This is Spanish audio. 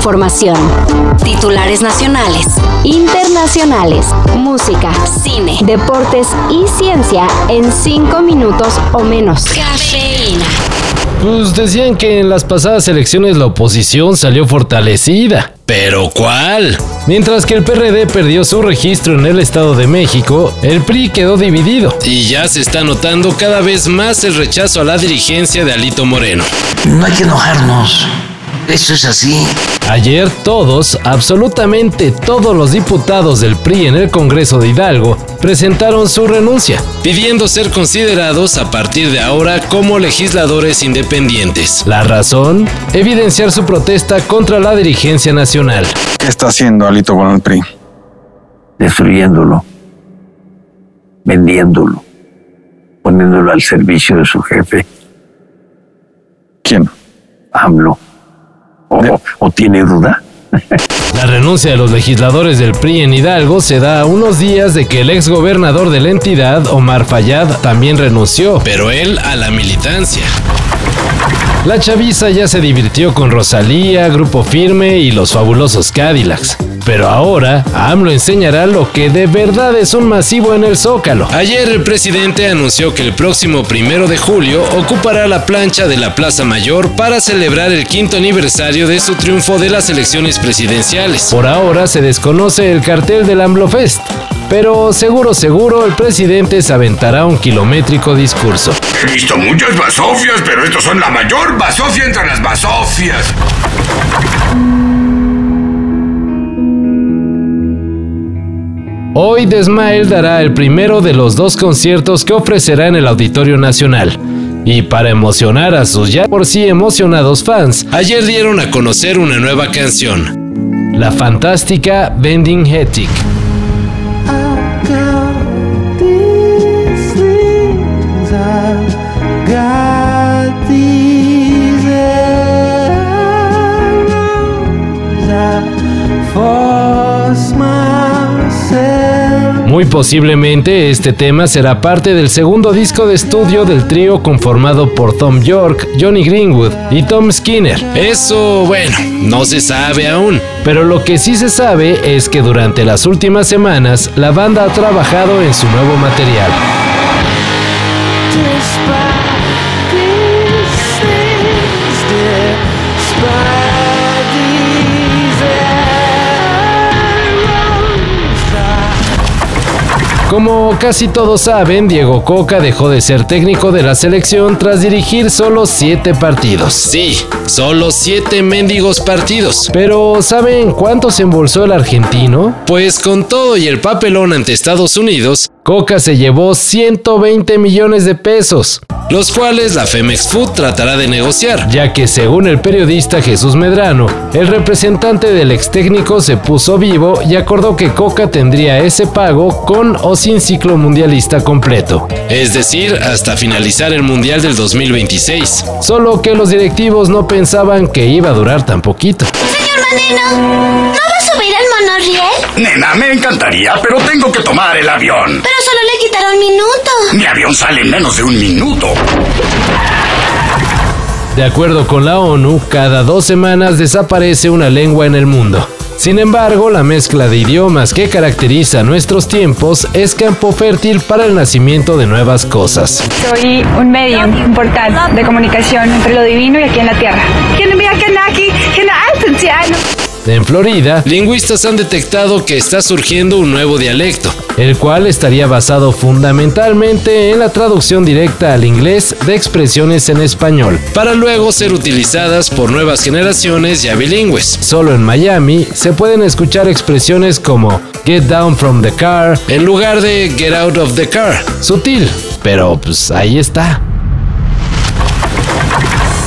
información. Titulares nacionales, internacionales, música, cine, deportes y ciencia en cinco minutos o menos. Cafeína. Pues decían que en las pasadas elecciones la oposición salió fortalecida. ¿Pero cuál? Mientras que el PRD perdió su registro en el Estado de México, el PRI quedó dividido. Y ya se está notando cada vez más el rechazo a la dirigencia de Alito Moreno. No hay que enojarnos. Eso es así. Ayer todos, absolutamente todos los diputados del PRI en el Congreso de Hidalgo presentaron su renuncia, pidiendo ser considerados a partir de ahora como legisladores independientes. La razón, evidenciar su protesta contra la dirigencia nacional. ¿Qué está haciendo Alito con el PRI? Destruyéndolo. Vendiéndolo. Poniéndolo al servicio de su jefe. ¿Quién? AMLO. ¿O, o tiene duda? La renuncia de los legisladores del PRI en Hidalgo se da a unos días de que el ex gobernador de la entidad, Omar Fayad, también renunció, pero él a la militancia. La chaviza ya se divirtió con Rosalía, Grupo Firme y los fabulosos Cadillacs. Pero ahora, AMLO enseñará lo que de verdad es un masivo en el Zócalo. Ayer el presidente anunció que el próximo primero de julio ocupará la plancha de la Plaza Mayor para celebrar el quinto aniversario de su triunfo de las elecciones presidenciales. Por ahora se desconoce el cartel del AMLO Fest. Pero seguro, seguro, el presidente se aventará un kilométrico discurso. He visto muchas basofias, pero estos son la mayor basofia entre las basofias. Hoy Desmael dará el primero de los dos conciertos que ofrecerá en el Auditorio Nacional. Y para emocionar a sus ya por sí emocionados fans, ayer dieron a conocer una nueva canción, la fantástica Bending Hetic. Muy posiblemente este tema será parte del segundo disco de estudio del trío conformado por Tom York, Johnny Greenwood y Tom Skinner. Eso, bueno, no se sabe aún, pero lo que sí se sabe es que durante las últimas semanas la banda ha trabajado en su nuevo material. Como casi todos saben, Diego Coca dejó de ser técnico de la selección tras dirigir solo 7 partidos. Sí, solo 7 mendigos partidos. Pero ¿saben cuánto se embolsó el argentino? Pues con todo y el papelón ante Estados Unidos, Coca se llevó 120 millones de pesos, los cuales la Femex Food tratará de negociar, ya que según el periodista Jesús Medrano, el representante del ex técnico se puso vivo y acordó que Coca tendría ese pago con o sin ciclo mundialista completo, es decir, hasta finalizar el Mundial del 2026. Solo que los directivos no pensaban que iba a durar tan poquito. Señor Maneno, ¿no va a subir al monorriel? Nena, me encantaría, pero tengo que tomar el avión. Pero solo minuto. Mi avión sale en menos de un minuto. De acuerdo con la ONU, cada dos semanas desaparece una lengua en el mundo. Sin embargo, la mezcla de idiomas que caracteriza nuestros tiempos es campo fértil para el nacimiento de nuevas cosas. Soy un medio, un portal de comunicación entre lo divino y aquí en la tierra. En Florida, lingüistas han detectado que está surgiendo un nuevo dialecto, el cual estaría basado fundamentalmente en la traducción directa al inglés de expresiones en español, para luego ser utilizadas por nuevas generaciones ya bilingües. Solo en Miami se pueden escuchar expresiones como get down from the car en lugar de get out of the car. Sutil, pero pues ahí está.